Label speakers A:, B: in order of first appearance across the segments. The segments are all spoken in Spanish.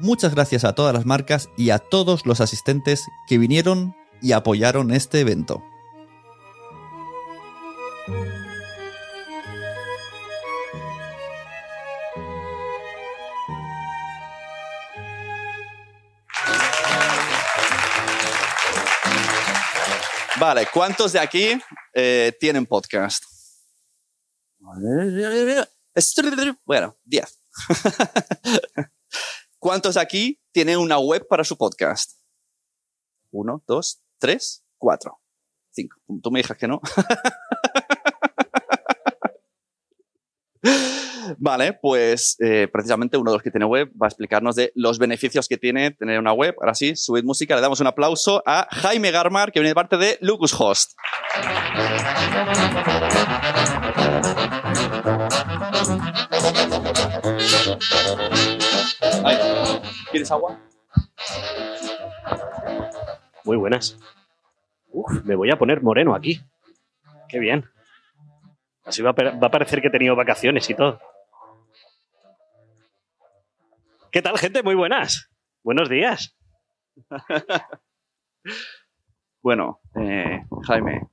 A: Muchas gracias a todas las marcas y a todos los asistentes que vinieron y apoyaron este evento. Vale, ¿cuántos de aquí eh, tienen podcast? Bueno, 10. ¿Cuántos aquí tienen una web para su podcast? Uno, dos, tres, cuatro, cinco. Tú me dices que no. Vale, pues eh, precisamente uno de los que tiene web va a explicarnos de los beneficios que tiene tener una web. Ahora sí, subid música, le damos un aplauso a Jaime Garmar, que viene de parte de Lucas Host. ¿Quieres agua?
B: Muy buenas. Uf, me voy a poner moreno aquí. Qué bien. Así va a, pa- va a parecer que he tenido vacaciones y todo. ¿Qué tal, gente? Muy buenas. Buenos días.
A: Bueno, eh, Jaime,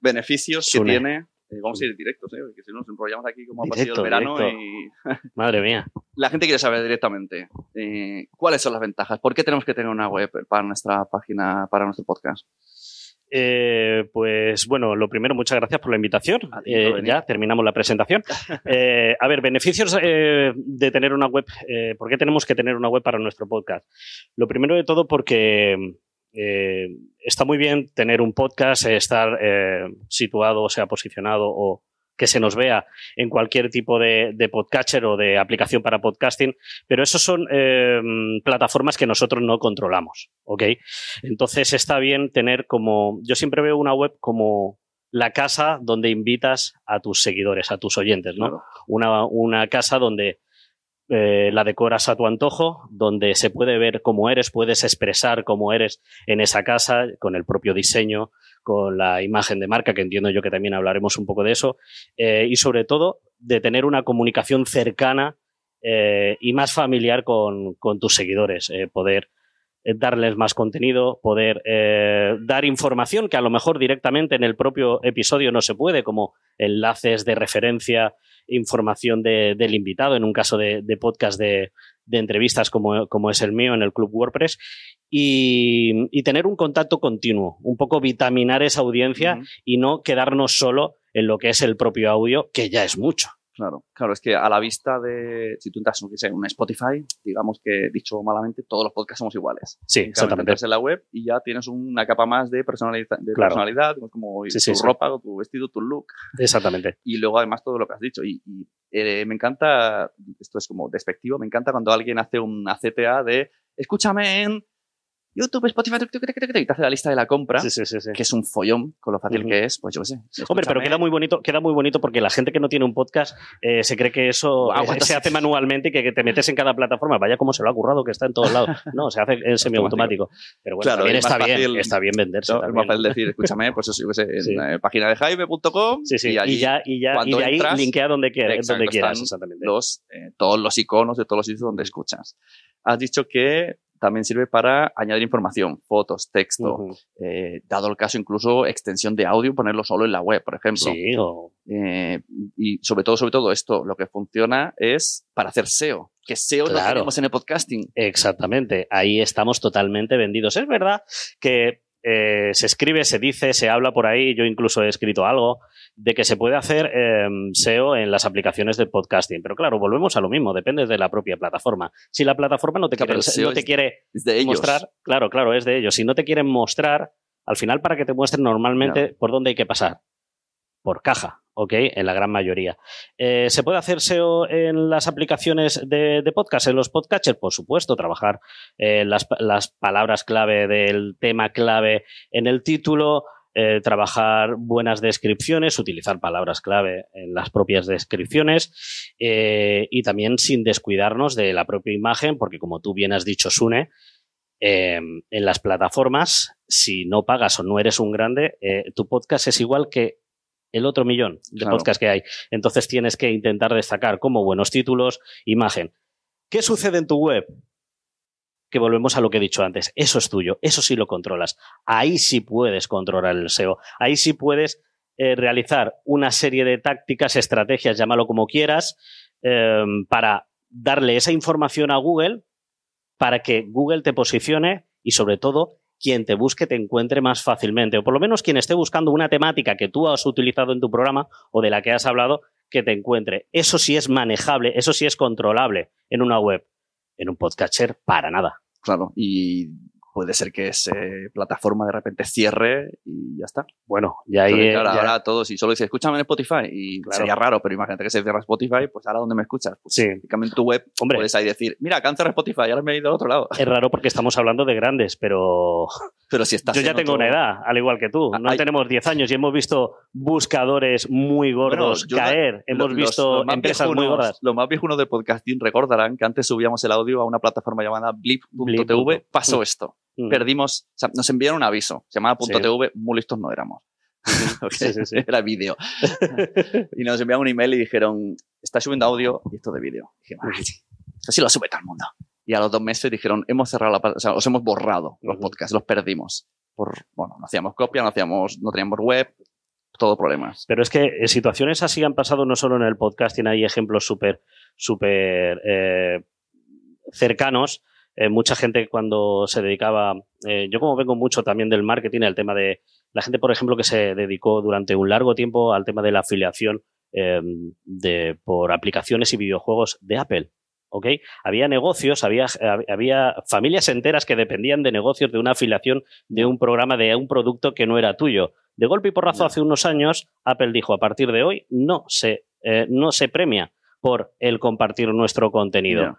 A: beneficios que
B: Sune.
A: tiene. Eh, vamos a ir directos, ¿eh? porque si no nos enrollamos aquí como ha pasado
B: Directo,
A: el verano
B: directo.
A: y
B: Madre mía.
A: la gente quiere saber directamente eh, cuáles son las ventajas, por qué tenemos que tener una web para nuestra página, para nuestro podcast.
B: Eh, pues bueno, lo primero, muchas gracias por la invitación. Eh, ya terminamos la presentación. Eh, a ver, beneficios de tener una web. ¿Por qué tenemos que tener una web para nuestro podcast? Lo primero de todo porque eh, está muy bien tener un podcast, eh, estar eh, situado, o sea, posicionado o que se nos vea en cualquier tipo de, de podcatcher o de aplicación para podcasting, pero eso son eh, plataformas que nosotros no controlamos, ¿ok? Entonces está bien tener como, yo siempre veo una web como la casa donde invitas a tus seguidores, a tus oyentes, ¿no?
A: Claro.
B: Una, una casa donde eh, la decoras a tu antojo, donde se puede ver cómo eres, puedes expresar cómo eres en esa casa, con el propio diseño, con la imagen de marca, que entiendo yo que también hablaremos un poco de eso, eh, y sobre todo de tener una comunicación cercana eh, y más familiar con, con tus seguidores, poder darles más contenido, poder dar información que a lo mejor directamente en el propio episodio no se puede, como enlaces de referencia, información de- del invitado, en un caso de, de podcast de, de entrevistas como, como es el mío en el Club WordPress, y, y tener un contacto continuo, un poco vitaminar esa audiencia y no quedarnos solo en lo que es el propio audio, que ya es mucho.
A: Claro, claro, es que a la vista de, si tú entras, en un Spotify, digamos que, dicho malamente, todos los podcasts somos iguales.
B: Sí, exactamente.
A: entras en la web y ya tienes una capa más de personalidad, de
B: Claro.
A: personalidad como
B: Sí,
A: tu
B: sí, sí.
A: ropa, tu vestido, tu look.
B: Exactamente.
A: Y luego además todo lo que has dicho. Y, y, eh, me encanta, esto es como despectivo, me encanta cuando alguien hace una CTA de escúchame en YouTube, Spotify, y te hace la lista de la compra,
B: Sí, sí, sí,
A: que es un follón con lo fácil
B: Ujú.
A: que es, pues yo qué sé.
B: Hombre, pero queda muy bonito, queda muy bonito porque la gente que no tiene un podcast eh, se cree que eso
A: Guau,
B: eh,
A: ¿cuántas-
B: se hace manualmente y que, te metes en cada plataforma. Vaya como se lo ha currado que está en todos lados. No, se hace en semiautomático. Pero bueno,
A: Claro,
B: también está bien,
A: fácil-
B: está bien venderse.
A: ¿no? Es más fácil decir, escúchame, pues eso, yo sé, en
B: Sí.
A: eh, página de jaime.com y allí
B: ya, y ya, y
A: cuando
B: de ahí
A: entras,
B: linkea donde, quiera-
A: exacto,
B: donde quieras, exactamente.
A: los, eh, todos los iconos de todos los sitios donde escuchas. Has dicho que también sirve para añadir información, fotos, texto, eh, dado el caso incluso extensión de audio, ponerlo solo en la web, por ejemplo.
B: Sí, o-
A: Eh, y sobre todo, sobre todo esto, lo que funciona es para hacer SEO, que SEO lo tenemos en el podcasting.
B: exactamente. Ahí estamos totalmente vendidos. Es verdad que eh, se escribe, se dice, se habla por ahí, yo incluso he escrito algo, de que se puede hacer em, SEO en las aplicaciones de podcasting. Pero claro, volvemos a lo mismo, depende de la propia plataforma. Si la plataforma no te quiere, no te quiere mostrar, claro, claro, es de ellos. Si no te quieren mostrar, al final para que te muestren normalmente por dónde hay que pasar. Por caja, ¿ok? En la gran mayoría. Eh, ¿Se puede hacer SEO en las aplicaciones de, podcast, en los podcatchers? Por supuesto, trabajar eh, las, palabras clave del tema clave en el título, eh, trabajar buenas descripciones, utilizar palabras clave en las propias descripciones y también sin descuidarnos de la propia imagen, porque como tú bien has dicho, Sune, en las plataformas, si no pagas o no eres un grande, tu podcast es igual que el otro millón de podcasts que hay. Entonces tienes que intentar destacar como buenos títulos, imagen. ¿Qué sucede en tu web? Que volvemos a lo que he dicho antes. Eso es tuyo, eso sí lo controlas. Ahí sí puedes controlar el SEO. Ahí sí puedes eh, realizar una serie de tácticas, estrategias, llámalo como quieras, em, para darle esa información a Google para que Google te posicione y sobre todo quien te busque te encuentre más fácilmente, o por lo menos quien esté buscando una temática que tú has utilizado en tu programa o de la que has hablado, que te encuentre. Eso sí es manejable, eso sí es controlable en una web. En un podcatcher, para nada.
A: Claro, y puede ser que esa plataforma de repente cierre y ya está.
B: Bueno, ya ahí.
A: Claro, ahora todo, si solo dices, escúchame en Spotify, y sería raro, pero imagínate que se cierra Spotify, pues ahora ¿dónde me escuchas? Pues
B: sí.
A: en tu web Hombre, puedes ahí decir, mira, cáncer Spotify, ahora me he ido al otro lado.
B: Es raro porque estamos hablando de grandes, pero.
A: Pero si estás.
B: Yo ya tengo una edad, al igual que tú. No tenemos 10 años y hemos visto buscadores muy gordos caer. hemos visto empresas muy gordas.
A: Los más viejunos de podcasting recordarán que antes subíamos el audio a una plataforma llamada blip.tv. pasó esto. Mm. Perdimos, o sea, nos enviaron un aviso, se llamaba .tv, muy listos no éramos. Era vídeo. y nos enviaron un email y dijeron, está subiendo audio y esto de vídeo. Así lo sube todo el mundo. Y a los dos meses dijeron, hemos cerrado la, o sea, os hemos borrado los podcasts, los perdimos. Por, bueno, no hacíamos copia, no hacíamos, no teníamos web, todo problemas.
B: Pero es que en situaciones así han pasado no solo en el podcasting, hay ejemplos súper, súper eh, cercanos eh, mucha gente cuando se dedicaba, eh, yo como vengo mucho también del marketing, el tema de la gente, por ejemplo, que se dedicó durante un largo tiempo al tema de la afiliación em, de, por aplicaciones y videojuegos de Apple. ¿ok? Había negocios, había, había familias enteras que dependían de negocios, de una afiliación, de un programa, de un producto que no era tuyo. De golpe y porrazo, hace unos años, Apple dijo, a partir de hoy no se, eh, no se premia por el compartir nuestro contenido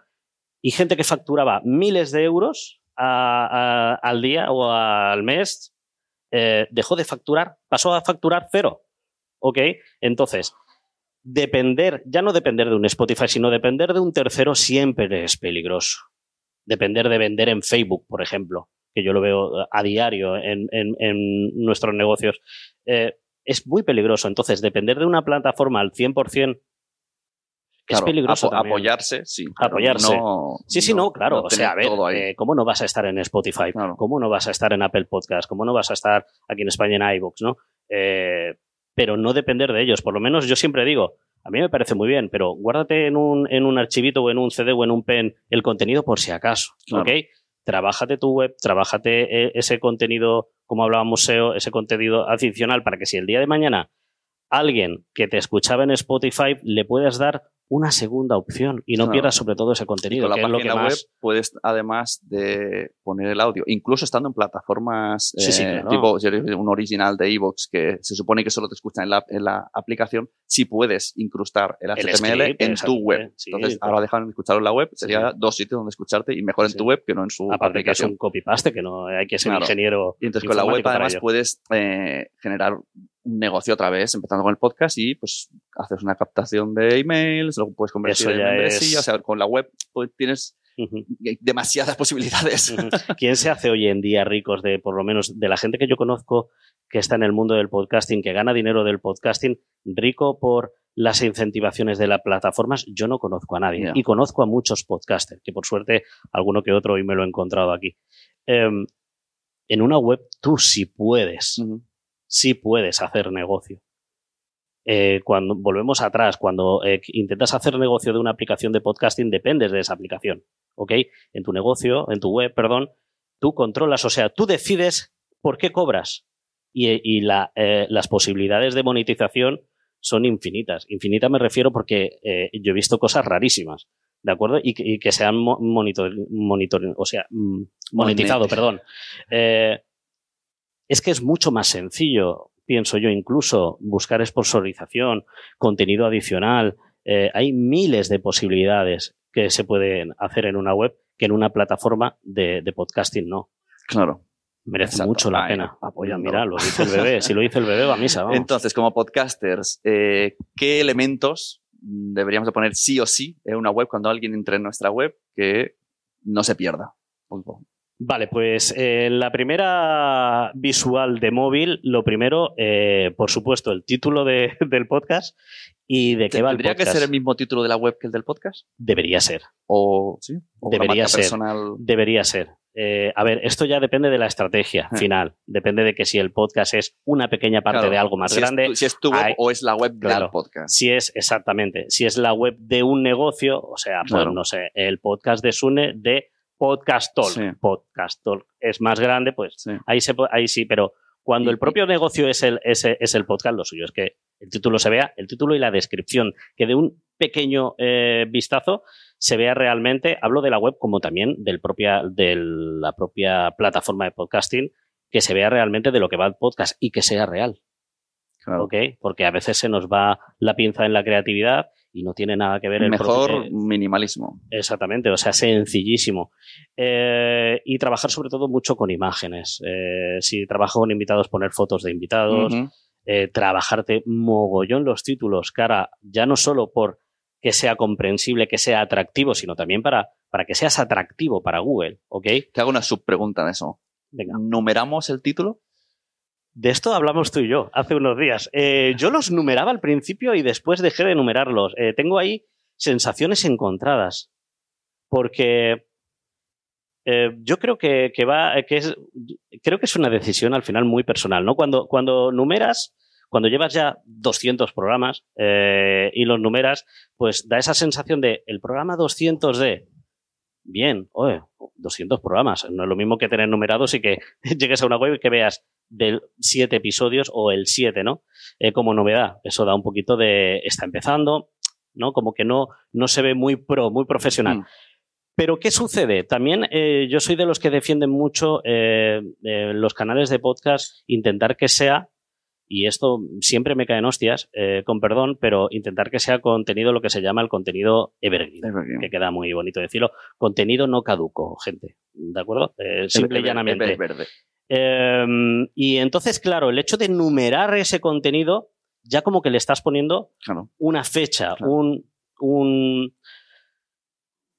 B: y gente que facturaba miles de euros al día o al mes eh, dejó de facturar, pasó a facturar cero. ¿Ok? Entonces, depender, ya no depender de un Spotify, sino depender de un tercero siempre es peligroso. Depender de vender en Facebook, por ejemplo, que yo lo veo a diario en, nuestros negocios, eh, es muy peligroso. Entonces, depender de una plataforma al 100% es peligroso.
A: apoyarse, sí.
B: Apoyarse. sí, sí, no, claro. o sea, a ver, eh, ¿cómo no vas a estar en Spotify? ¿Cómo no vas a estar en Apple Podcast? ¿Cómo no vas a estar aquí en España en iVoox, no? Eh, pero no depender de ellos. Por lo menos yo siempre digo, a mí me parece muy bien, pero guárdate en un, en un archivito o en un CD o en un pen el contenido por si acaso, ¿ok? Trabájate tu web, trabájate eh, ese contenido, como hablábamos SEO, ese contenido adicional para que si el día de mañana alguien que te escuchaba en Spotify le puedas dar una segunda opción y no pierdas sobre todo ese contenido.
A: con la página web puedes, además de poner el audio, incluso estando en plataformas eh, tipo un original de Evox que se supone que solo te escucha en la, en la aplicación, si puedes incrustar el HTML en tu web. Entonces, ahora dejan de escucharlo en la web, sería dos sitios donde escucharte y mejor en tu web que no en su
B: Aparte
A: aplicación.
B: que es un copy-paste, que no hay que ser ingeniero.
A: Y entonces con la web además puedes eh, generar un negocio otra vez, empezando con el podcast y pues haces una captación de emails, luego puedes convertir en membresía, o sea, con la web pues, tienes demasiadas posibilidades.
B: ¿Quién se hace hoy en día ricos de, por lo menos, de la gente que yo conozco que está en el mundo del podcasting, que gana dinero del podcasting, rico por las incentivaciones de las plataformas, yo no conozco a nadie. Y conozco a muchos podcasters, que por suerte alguno que otro hoy me lo he encontrado aquí. Em, en una web tú sí puedes sí puedes hacer negocio. Eh, cuando volvemos atrás, cuando eh, intentas hacer negocio de una aplicación de podcasting, dependes de esa aplicación. ¿Ok? En tu negocio, en tu web, perdón, tú controlas, o sea, tú decides ¿por qué cobras? Y, eh, las posibilidades de monetización son infinitas. Infinitas me refiero porque yo he visto cosas rarísimas, ¿de acuerdo? Y, que se han monitor, o sea, mm, monetizado, perdón. Eh, es que es mucho más sencillo, pienso yo, incluso buscar sponsorización, contenido adicional. hay miles de posibilidades que se pueden hacer en una web que en una plataforma de, de podcasting no.
A: Claro.
B: Merece mucho la pena. Apoya, mira, lo dice el bebé. Si lo dice el bebé, va a misa. Vamos.
A: Entonces, como podcasters, eh, ¿qué elementos deberíamos de poner sí o sí en una web cuando alguien entre en nuestra web que no se pierda?
B: Vale, pues eh, la primera visual de móvil, lo primero, eh, por supuesto, el título de, del podcast y de qué va el
A: podcast. ¿Tendría que ser el mismo título de la web que el del podcast?
B: Debería ser.
A: ¿O sí?
B: Debería ser. Debería ser. Eh, a ver, esto ya depende de la estrategia eh. final. Depende de que si el podcast es una pequeña parte de algo más grande.
A: si es tu web o es la web del podcast.
B: Si es, exactamente. Si es la web de un negocio, o sea, pues no sé, el podcast de Sune de Podcast Talk. Podcast Talk es más grande, pues ahí, se, ahí sí, pero cuando el propio negocio es el, es, es el podcast, lo suyo es que el título se vea, el título y la descripción, que de un pequeño eh, vistazo se vea realmente, hablo de la web como también del propia, de la propia plataforma de podcasting, que se vea realmente de lo que va el podcast y que sea real. Porque a veces se nos va la pinza en la creatividad y no tiene nada que ver
A: el Mejor minimalismo.
B: Exactamente, o sea, sencillísimo. Eh, y trabajar sobre todo mucho con imágenes. Eh, si trabajo con invitados, poner fotos de invitados. Eh, trabajarte mogollón los títulos, cara, ya no solo por que sea comprensible, que sea atractivo, sino también para, para que seas atractivo para Google, ¿ok?
A: Te hago una subpregunta en eso. Venga. ¿Numeramos el título?
B: De esto hablamos tú y yo hace unos días. Eh, yo los numeraba al principio y después dejé de numerarlos. Eh, tengo ahí sensaciones encontradas. Porque eh, yo creo que, va, es, creo que es una decisión al final muy personal, ¿no? Cuando, cuando numeras, cuando llevas ya 200 programas y los numeras, pues da esa sensación de el programa 200 de, bien, oye, 200 programas, no es lo mismo que tener numerados y que llegues a una web y que veas del 7 episodios o el 7, ¿no? Eh, como novedad. Eso da un poquito de, está empezando, ¿no? Como que no, no se ve muy pro, muy profesional. Mm. Pero ¿qué sucede? También eh, yo soy de los que defienden mucho los canales de podcast, intentar que sea y esto siempre me cae en hostias, eh, con perdón, pero intentar que sea contenido lo que se llama el contenido evergreen, que queda muy bonito decirlo. Contenido no caduco, gente. ¿De acuerdo? Eh, simple y llanamente.
A: Verde.
B: Em, y entonces, claro, el hecho de numerar ese contenido, ya como que le estás poniendo una fecha, un, un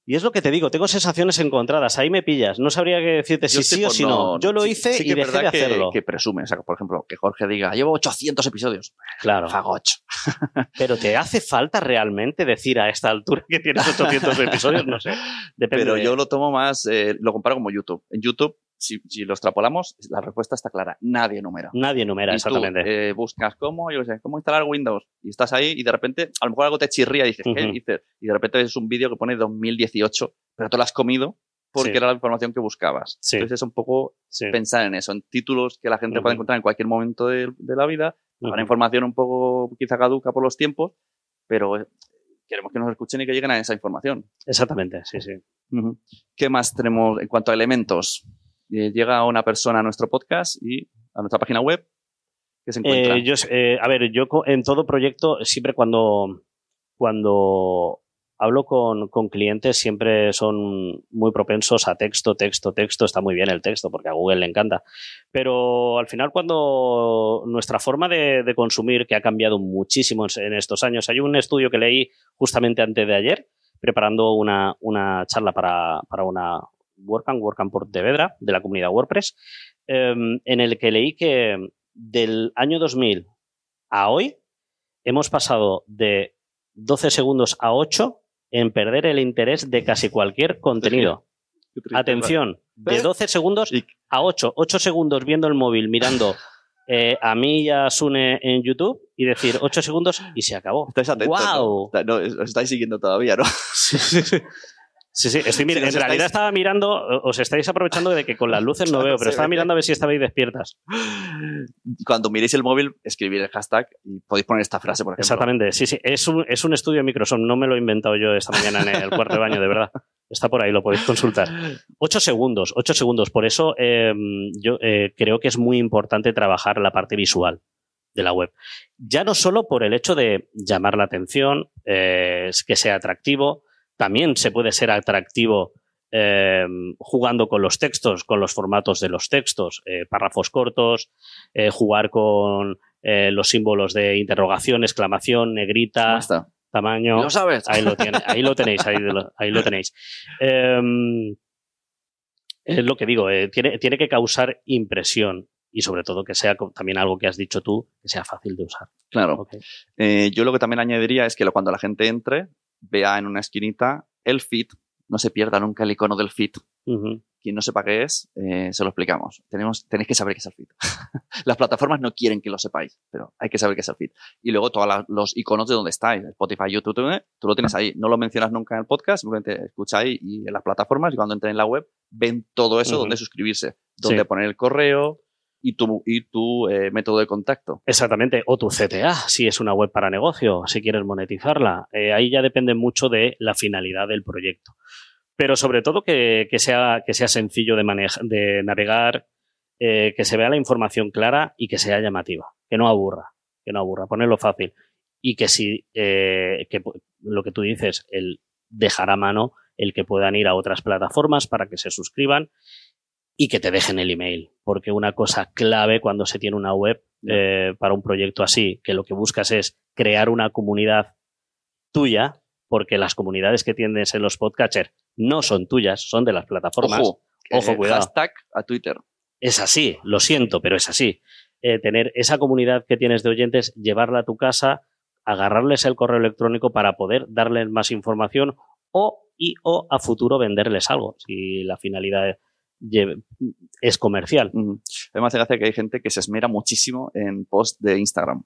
B: y es lo que te digo, tengo sensaciones encontradas, ahí me pillas, no sabría qué decirte si sí o si no. Yo lo hice y dejé de hacerlo.
A: Que, que presume, o sea, por ejemplo, que Jorge diga, llevo 800 episodios.
B: Claro.
A: Fagoch.
B: Pero ¿te hace falta realmente decir a esta altura que tienes 800 episodios? No sé.
A: Depende Pero yo lo tomo más, eh, lo comparo como YouTube. En YouTube si, si, lo extrapolamos, la respuesta está clara. Nadie numera.
B: Nadie numera, exactamente.
A: eh, buscas cómo, yo sé, cómo instalar Windows y estás ahí y de repente, a lo mejor algo te chirría y dices, ¿qué dices? Y de repente ves un vídeo que pone 2018, pero tú lo has comido porque era la información que buscabas. Entonces es un poco pensar en eso, en títulos que la gente puede encontrar en cualquier momento de, la vida, una información un poco quizá caduca por los tiempos, pero eh, queremos que nos escuchen y que lleguen a esa información.
B: Exactamente, sí, sí.
A: ¿Qué más tenemos en cuanto a elementos? Eh, llega una persona a nuestro podcast y a nuestra página web. ¿Qué se encuentra?
B: Eh, eh, a ver, yo en todo proyecto, siempre cuando, cuando hablo con, con, clientes, siempre son muy propensos a texto, texto, texto. Está muy bien el texto porque a Google le encanta. Pero al final, cuando nuestra forma de, consumir, que ha cambiado muchísimo en estos años, hay un estudio que leí justamente antes de ayer, preparando una, una charla para, para una, WordCamp, WordCamp por Tevedra, de la comunidad WordPress, em, en el que leí que del año 2000 a hoy hemos pasado de 12 segundos a 8 en perder el interés de casi cualquier contenido. Atención, de 12 segundos a 8. 8 segundos viendo el móvil, mirando eh, a mí y a Sune en YouTube y decir 8 segundos y se acabó.
A: Estáis atentos.
B: ¡Wow!
A: ¿no? os estáis siguiendo todavía, ¿no?
B: sí, sí, sí. Sí, sí, estoy en realidad estaba mirando, os estáis aprovechando de que con las luces no veo, pero estaba mirando a ver si estabais despiertas.
A: Cuando miréis el móvil, escribir el hashtag y podéis poner esta frase, por ejemplo.
B: Exactamente, sí, sí. Es un, es un estudio de Microsoft, no me lo he inventado yo esta mañana en el cuarto de baño, de verdad. Está por ahí, lo podéis consultar. Ocho segundos, ocho segundos. Por eso em, yo eh, creo que es muy importante trabajar la parte visual de la web. Ya no solo por el hecho de llamar la atención, eh, que sea atractivo, también se puede ser atractivo eh, jugando con los textos, con los formatos de los textos, eh, párrafos cortos, eh, jugar con los símbolos de interrogación, exclamación, negrita, tamaño.
A: ¿Lo sabes?
B: Ahí lo, ahí lo tenéis, ahí lo, tenéis. Em, es lo que digo, tiene, tiene que causar impresión y sobre todo que sea también algo que has dicho tú, que sea fácil de usar.
A: Claro. yo lo que también añadiría es que cuando la gente entre, vea en una esquinita el feed, no se pierda nunca el icono del feed. Quien no sepa qué es, eh, se lo explicamos. Tenemos, tenéis que saber qué es el feed. Las plataformas no quieren que lo sepáis, pero hay que saber qué es el feed. Y luego todos los iconos de donde estáis, Spotify, YouTube, tú lo tienes ahí. No lo mencionas nunca en el podcast, simplemente escucháis y en las plataformas y cuando entren en la web ven todo eso, donde suscribirse, donde poner el correo, y tu, y tu eh, método de contacto.
B: Exactamente, o tu CTA, si es una web para negocio, si quieres monetizarla. Eh, ahí ya depende mucho de la finalidad del proyecto. Pero sobre todo que, sea, que sea sencillo de, de navegar, eh, que se vea la información clara y que sea llamativa, que no aburra, que no aburra, ponerlo fácil. Y que si que lo que tú dices, el dejar a mano el que puedan ir a otras plataformas para que se suscriban y que te dejen el email. Porque una cosa clave cuando se tiene una web eh, para un proyecto así, que lo que buscas es crear una comunidad tuya, porque las comunidades que tienes en los podcatchers no son tuyas, son de las plataformas.
A: Ojo, Ojo cuidado. Hashtag a Twitter.
B: Es así, lo siento, pero es así. Eh, tener esa comunidad que tienes de oyentes, llevarla a tu casa, agarrarles el correo electrónico para poder darles más información o y o a futuro venderles algo, si la finalidad es comercial.
A: Además, hace que hay gente que se esmera muchísimo en post de Instagram,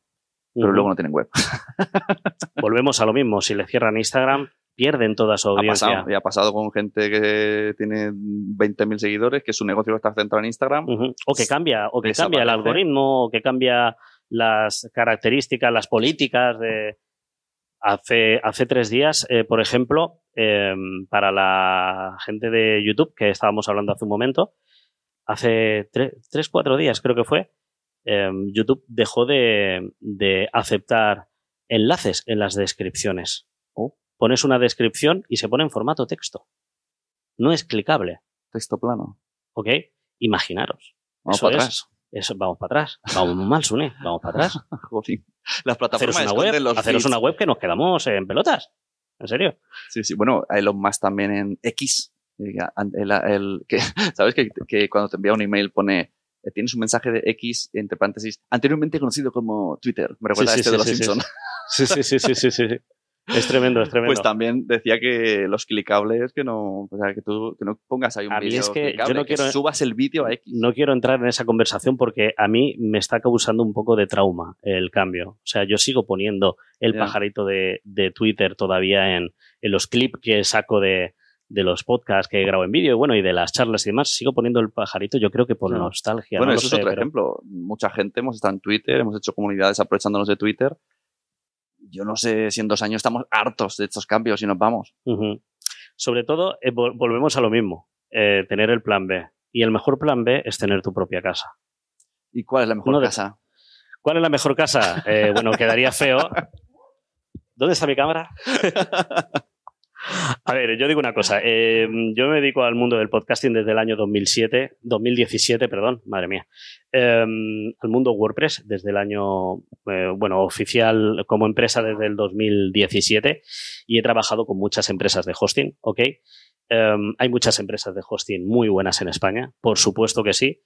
A: pero luego no tienen web.
B: Volvemos a lo mismo. Si le cierran Instagram, pierden toda su audiencia.
A: Ha pasado, y ha pasado con gente que tiene 20.000 seguidores, que su negocio está centrado en Instagram.
B: O que cambia, o que cambia el algoritmo, o que cambia las características, las políticas de. Hace, hace tres días, eh, por ejemplo, Em, para la gente de YouTube, que estábamos hablando hace un momento, hace tres, cuatro días creo que fue, em, YouTube dejó de, aceptar enlaces en las descripciones. Oh. Pones una descripción y se pone en formato texto. No es clicable.
A: Texto plano.
B: ¿Ok? Imaginaros.
A: Vamos para atrás.
B: Eso, vamos para atrás. Vamos mal, Sune. Vamos para atrás.
A: Las plataformas
B: haceros una, web, haceros una web que nos quedamos en pelotas. ¿En serio?
A: Sí, sí. Bueno, Elon Musk también en X. Eh, el, que, ¿Sabes que, que, cuando te envía un email pone eh, tienes un mensaje de X entre paréntesis anteriormente conocido como Twitter? Me recuerda a este de los Simpsons.
B: Sí, sí, sí, sí, sí, sí. Es tremendo, es tremendo.
A: Pues también decía que los clicables, que no, o sea, que tú que no pongas ahí un
B: es que yo no quiero,
A: subas el vídeo a X.
B: No quiero entrar en esa conversación porque a mí me está causando un poco de trauma el cambio. O sea, yo sigo poniendo el pajarito de, de, Twitter todavía en, en los clips que saco de, de los podcasts que grabo en vídeo y bueno, y de las charlas y demás, sigo poniendo el pajarito, yo creo que por nostalgia.
A: Bueno, eso es otro ejemplo. Mucha gente hemos estado en Twitter, hemos hecho comunidades aprovechándonos de Twitter yo no sé si en dos años estamos hartos de estos cambios y nos vamos.
B: Sobre todo, eh, volvemos a lo mismo, eh, tener el plan B. Y el mejor plan B es tener tu propia casa.
A: ¿Y cuál es la mejor casa?
B: ¿Cuál es la mejor casa? Eh, bueno, quedaría feo. ¿Dónde está mi cámara? A ver, yo digo una cosa. Eh, yo me dedico al mundo del podcasting desde el año 2007, 2017, perdón, madre mía. Em, al mundo WordPress desde el año, eh, bueno, oficial como empresa desde el 2017 y he trabajado con muchas empresas de hosting, ¿ok? Em, hay muchas empresas de hosting muy buenas en España, por supuesto que sí,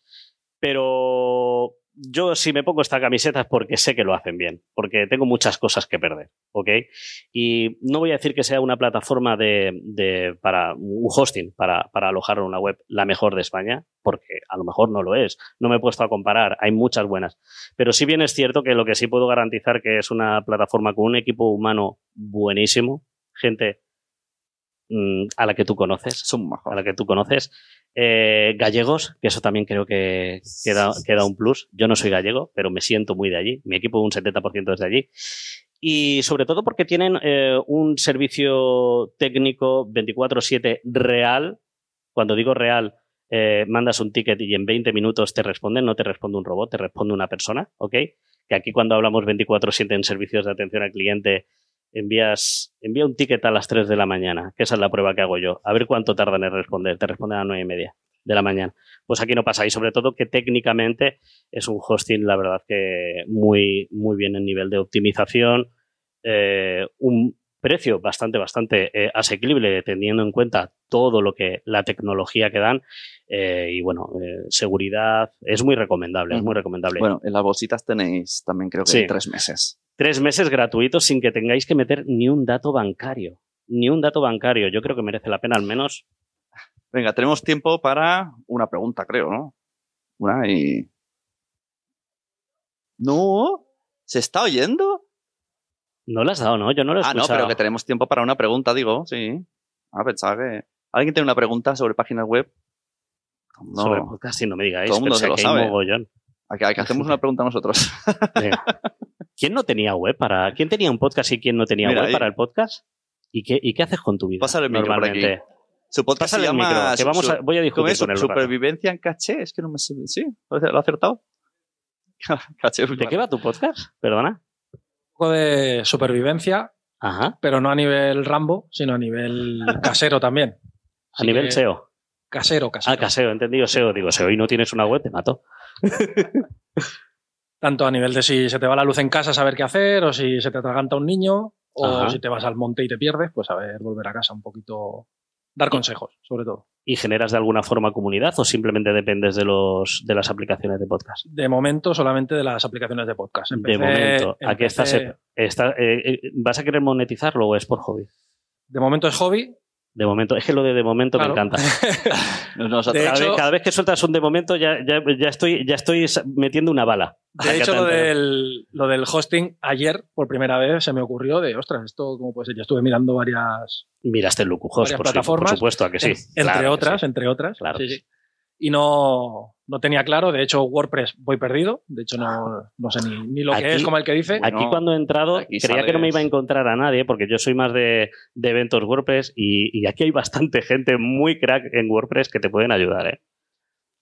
B: pero yo si me pongo esta camiseta es porque sé que lo hacen bien, porque tengo muchas cosas que perder, ¿ok? Y no voy a decir que sea una plataforma de, para un hosting para, para alojar una web la mejor de España, porque a lo mejor no lo es. No me he puesto a comparar, hay muchas buenas. Pero sí bien es cierto que lo que sí puedo garantizar que es una plataforma con un equipo humano buenísimo, gente mm, a la que tú conoces. A la que tú conoces. Eh, gallegos, que eso también creo que queda, queda un plus. Yo no soy gallego, pero me siento muy de allí. Mi equipo un 70% es de allí. Y sobre todo porque tienen eh, un servicio técnico 24/7 real. Cuando digo real, eh, mandas un ticket y en 20 minutos te responden, no te responde un robot, te responde una persona, ¿ok? Que aquí cuando hablamos 24/7 en servicios de atención al cliente, envías, envía un ticket a las 3 de la mañana, que esa es la prueba que hago yo. A ver cuánto tardan en responder. Te responden a las 9 y media de la mañana. Pues aquí no pasa. Y sobre todo que técnicamente es un hosting, la verdad que muy, muy bien en nivel de optimización. Eh, un precio bastante, bastante eh, asequible teniendo en cuenta todo lo que la tecnología que dan eh, y bueno, seguridad es muy recomendable, es muy recomendable.
A: Bueno, en las bolsitas tenéis también creo que tres meses.
B: Tres meses gratuitos sin que tengáis que meter ni un dato bancario, ni un dato bancario. Yo creo que merece la pena al menos.
A: Venga, tenemos tiempo para una pregunta, creo, ¿no? Una y... No, ¿se está oyendo?
B: No lo has dado, ¿no? Yo no lo he escuchado.
A: Ah, no, pero que tenemos tiempo para una pregunta, digo, sí. Ah, pensaba que... ¿Alguien tiene una pregunta sobre páginas web?
B: No. Sobre podcast, sí, no me digáis.
A: Todo el mundo se lo sabe. Aquí, hacemos una pregunta nosotros.
B: ¿Quién no tenía web para... ¿Quién tenía un podcast y quién no tenía web para el podcast? ¿Y qué, ¿Y qué haces con tu vida?
A: Pásale el micro por aquí. Su podcast se llama...
B: que vamos a, voy a discutir con él.
A: Supervivencia en caché. Es que no me sé... Sí, lo he acertado.
B: caché, ¿De qué va tu podcast? Perdona
C: de supervivencia, pero no a nivel Rambo, sino a nivel casero también.
B: a nivel SEO.
C: Casero, casero.
B: Ah, casero, entendido SEO. Digo, SEO y no tienes una web, te mato.
C: Tanto a nivel de si se te va la luz en casa, saber qué hacer, o si se te atraganta un niño, o si te vas al monte y te pierdes, pues a ver, volver a casa un poquito dar consejos, sobre todo.
B: ¿Y generas de alguna forma comunidad o simplemente dependes de, los, de las aplicaciones de podcast?
C: De momento, solamente de las aplicaciones de podcast.
B: de momento. ¿A qué estás, eh, eh, ¿Vas a querer monetizarlo o es por hobby?
C: De momento es hobby,
B: de momento, es que lo de de momento me encanta. cada, vez, que sueltas un de momento ya, ya, estoy, ya estoy metiendo una bala.
C: De hecho, lo del, lo del hosting ayer, por primera vez, se me ocurrió de, ostras, esto cómo puede ser. Ya estuve mirando varias.
B: Miraste el Lucujos, por, plataformas, por supuesto, que sí.
C: entre otras, entre otras.
B: Claro.
C: Sí, sí y no, no tenía claro. De hecho, WordPress voy perdido. De hecho, no, no sé ni, lo que es, como el que dice.
B: Aquí cuando he entrado, creía que no me iba a encontrar a nadie, porque yo soy más de, de eventos WordPress y, aquí hay bastante gente muy crack en WordPress que te pueden ayudar. ¿eh?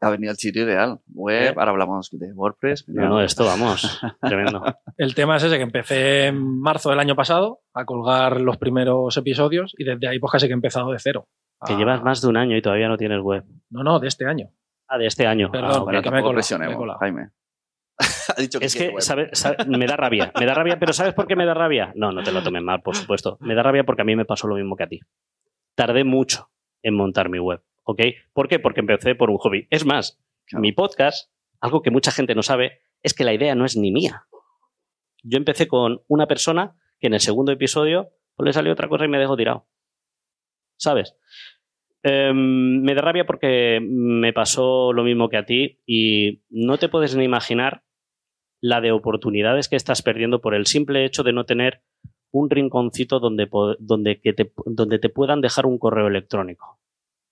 A: Ha venido el sitio ideal. Web, ahora hablamos de WordPress.
B: No, no, esto vamos. Tremendo.
C: El tema es ese que empecé en marzo del año pasado a colgar los primeros episodios y desde ahí pues casi que he empezado de cero.
B: Que llevas más de un año y todavía no tienes web.
C: No, no, de este año.
B: Ah, de este año.
C: Perdón,
B: ah,
C: que me me
A: Jaime. ha dicho que
B: es que, me da rabia, me da rabia, pero ¿sabes por qué me da rabia? No, no te lo tomes mal, por supuesto. Me da rabia porque a mí me pasó lo mismo que a ti. Tardé mucho en montar mi web, ¿ok? ¿Por qué? Porque empecé por un hobby. Es más, mi podcast, algo que mucha gente no sabe, es que la idea no es ni mía. Yo empecé con una persona que en el segundo episodio pues le salió otra cosa y me dejó tirado. ¿Sabes? Em, me da rabia porque me pasó lo mismo que a ti y no te puedes ni imaginar la de oportunidades que estás perdiendo por el simple hecho de no tener un rinconcito donde, donde, te, donde te puedan dejar un correo electrónico.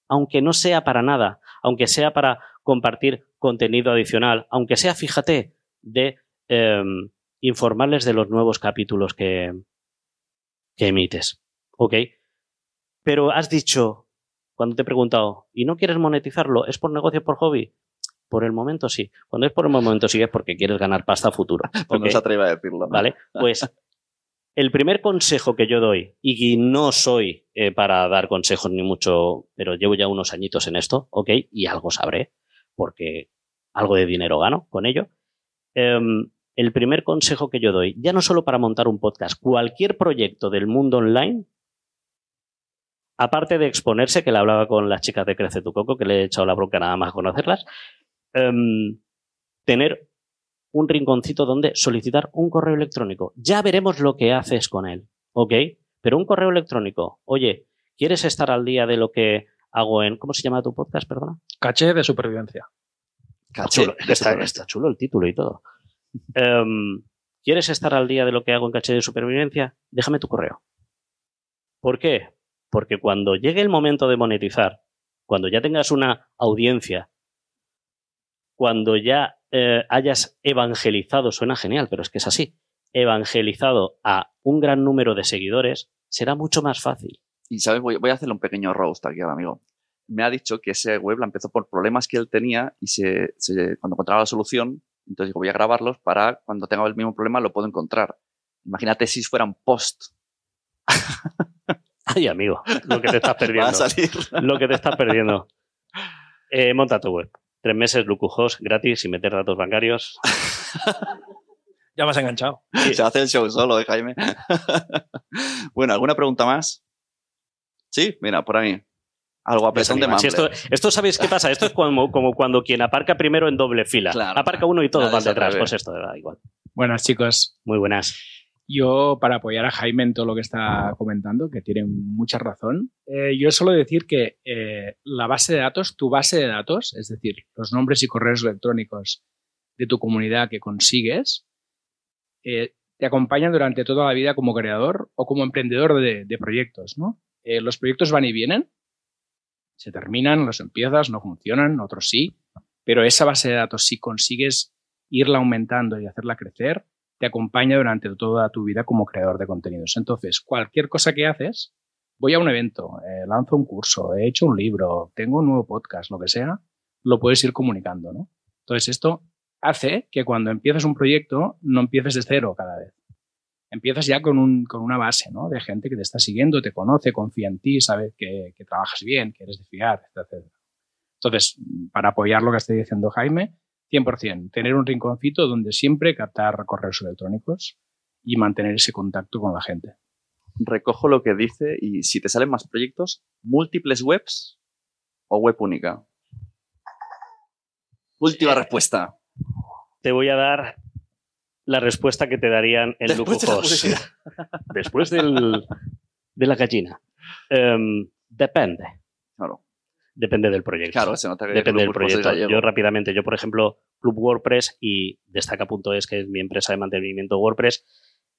B: Aunque no sea para nada, aunque sea para compartir contenido adicional, aunque sea, fíjate, de em, informarles de los nuevos capítulos que, que emites. ¿Ok? Pero has dicho, cuando te he preguntado, ¿y no quieres monetizarlo? ¿Es por negocio, por hobby? Por el momento sí. Cuando es por el momento sí es porque quieres ganar pasta a futuro.
A: Pues no se atreve a decirlo.
B: Vale, pues el primer consejo que yo doy, y no soy eh, para dar consejos ni mucho, pero llevo ya unos añitos en esto, ¿ok? Y algo sabré, porque algo de dinero gano con ello. Em, el primer consejo que yo doy, ya no solo para montar un podcast, cualquier proyecto del mundo online aparte de exponerse, que le hablaba con las chicas de Crece tu Coco, que le he echado la bronca nada más conocerlas, em, tener un rinconcito donde solicitar un correo electrónico. Ya veremos lo que haces con él, ¿ok? Pero un correo electrónico, oye, ¿quieres estar al día de lo que hago en... ¿Cómo se llama tu podcast, perdona?
C: Caché de supervivencia.
B: Caché. Está, chulo el título y todo. Em, ¿Quieres estar al día de lo que hago en caché de supervivencia? Déjame tu correo. ¿Por qué? Porque cuando llegue el momento de monetizar, cuando ya tengas una audiencia, cuando ya eh, hayas evangelizado, suena genial, pero es que es así, evangelizado a un gran número de seguidores, será mucho más fácil.
A: Y sabes, voy, a hacerle un pequeño roast aquí al amigo. Me ha dicho que ese web la empezó por problemas que él tenía y se, cuando encontraba la solución, entonces digo, voy a grabarlos para cuando tenga el mismo problema lo puedo encontrar. Imagínate si fueran post.
B: Ay, amigo, lo que te estás perdiendo. Lo que te estás perdiendo. Eh, monta tu web. Tres meses, Lucujos, gratis, sin meter datos bancarios.
C: ya me has enganchado.
A: Se hace el show solo, ¿eh, Jaime? bueno, ¿alguna pregunta más? Sí, mira, por ahí. Algo a pesar de más.
B: esto, esto, ¿sabéis qué pasa? Esto es como, como, cuando quien aparca primero en doble fila. aparca uno y todos van detrás. Pues esto da igual.
D: Buenas, chicos.
B: Muy buenas.
D: Yo, para apoyar a Jaime en todo lo que está comentando, que tiene mucha razón, eh, yo suelo decir que eh, la base de datos, tu base de datos, es decir, los nombres y correos electrónicos de tu comunidad que consigues, eh, te acompañan durante toda la vida como creador o como emprendedor de, proyectos, los proyectos van y vienen, se terminan, los empiezas, no funcionan, otros sí, pero esa base de datos, si consigues irla aumentando y hacerla crecer, te acompaña durante toda tu vida como creador de contenidos. Entonces, cualquier cosa que haces, voy a un evento, eh, lanzo un curso, he hecho un libro, tengo un nuevo podcast, lo que sea, lo puedes ir comunicando, ¿no? Entonces, esto hace que cuando empieces un proyecto no empieces de cero cada vez. Empiezas ya con, un, con una base, ¿no? De gente que te está siguiendo, te conoce, confía en ti, sabe que, que trabajas bien, que eres de fiar, etc. Entonces, para apoyar lo que está diciendo Jaime, 100%. Tener un rinconcito donde siempre captar correos electrónicos y mantener ese contacto con la gente.
A: Recojo lo que dice y si te salen más proyectos, múltiples webs o web única. Última respuesta.
B: Te voy a dar la respuesta que te darían en
A: Después
B: De Después del, de la gallina. Em, depende.
A: Claro.
B: Depende del proyecto.
A: Claro, se nota que
B: Depende del proyecto. Yo rápidamente, yo por ejemplo, Club WordPress y Destaca.es, que es mi empresa de mantenimiento WordPress,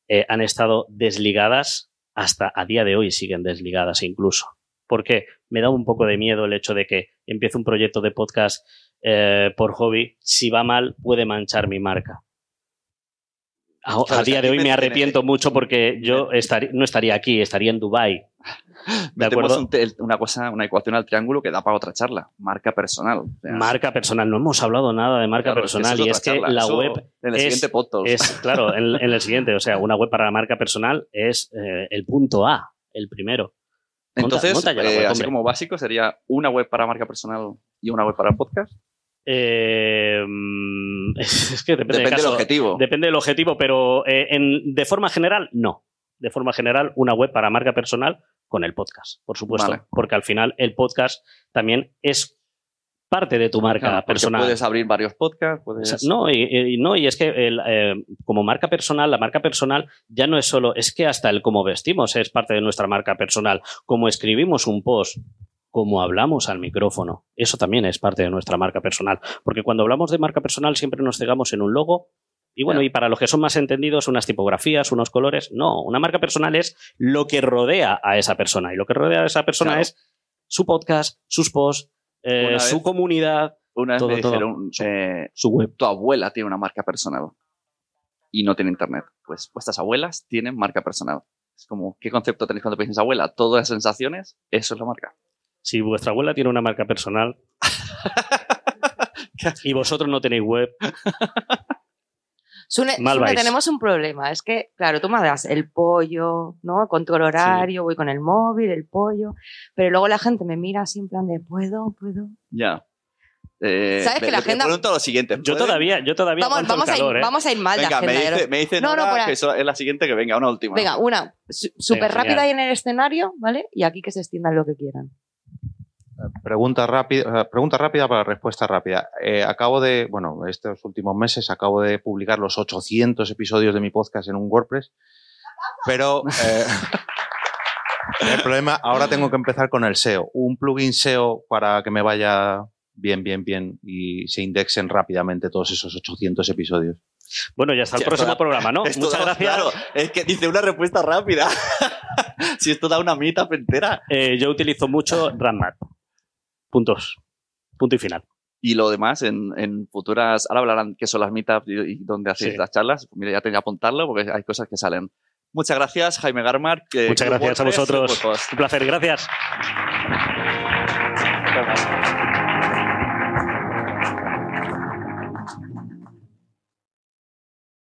B: eh, han estado desligadas hasta a día de hoy siguen desligadas incluso. Porque me da un poco de miedo el hecho de que empiece un proyecto de podcast eh, por hobby. Si va mal, puede manchar mi marca. A, día de hoy me arrepiento mucho porque yo no estaría aquí, estaría en Dubai
A: ¿De acuerdo? una cosa, una ecuación al triángulo que da para otra charla. Marca personal.
B: marca personal. No hemos hablado nada de marca personal y es que la web.
A: En el siguiente podcast.
B: Es, claro, en, el siguiente. O sea, una web para la marca personal es eh, el punto A, el primero.
A: Entonces, eh, así como básico, sería una web para marca personal y una web para podcast.
B: Eh, es que depende,
A: del objetivo.
B: Depende del objetivo, pero en, de forma general, no. De forma general, una web para marca personal con el podcast, por supuesto. Porque al final el podcast también es parte de tu marca personal.
A: Puedes abrir varios podcasts. Puedes...
B: No, y, no, y es que eh, como marca personal, la marca personal ya no es solo, es que hasta el cómo vestimos es parte de nuestra marca personal. Como escribimos un post, como hablamos al micrófono, eso también es parte de nuestra marca personal. Porque cuando hablamos de marca personal siempre nos cegamos en un logo y bueno, y para los que son más entendidos, unas tipografías, unos colores. No, una marca personal es lo que rodea a esa persona. Y lo que rodea a esa persona es su podcast, sus posts, eh, su comunidad.
A: Una vez me dijeron, eh, su web. Tu abuela tiene una marca personal y no tiene internet. Pues vuestras abuelas tienen marca personal. Es como, ¿qué concepto tenéis cuando piensas abuela? Todas las sensaciones, eso es la marca.
B: Si vuestra abuela tiene una marca personal y vosotros no tenéis web,
E: Sune, tenemos un problema. Es que, claro, tú me das el pollo, ¿no? Control horario, voy con el móvil, el pollo. Pero luego la gente me mira así en plan de, ¿puedo? ¿Puedo?
A: Ya. Eh, ¿Sabes que la agenda... pregunto lo siguiente.
B: Yo todavía, yo todavía
E: vamos, vamos, a ir,
B: ¿eh?
E: vamos a ir mal
A: venga,
E: de
A: agenda. Me dice, me dice no, no, que es la siguiente que venga, una última.
E: Venga, una súper rápida ahí en el escenario, ¿vale? Y aquí que se extiendan lo que quieran.
F: Pregunta rápida, pregunta rápida para respuesta rápida. Eh, acabo de, bueno, estos últimos meses acabo de publicar los 800 episodios de mi podcast en un WordPress, pero eh, el problema, ahora tengo que empezar con el SEO. Un plugin SEO para que me vaya bien, bien, bien y se indexen rápidamente todos esos 800 episodios.
B: Bueno, ya está el próximo programa, ¿no? Muchas gracias. Claro,
A: es que dice una respuesta rápida. si esto da una mitad entera.
B: Eh, yo utilizo mucho RANMAT. Puntos. Punto y final.
A: Y lo demás, en, futuras. Ahora hablarán qué son las meetups y, dónde hacéis las charlas. Mira, ya tengo que apuntarlo porque hay cosas que salen. Muchas gracias, Jaime Garmar.
B: Muchas gracias a vosotros. Un placer, gracias.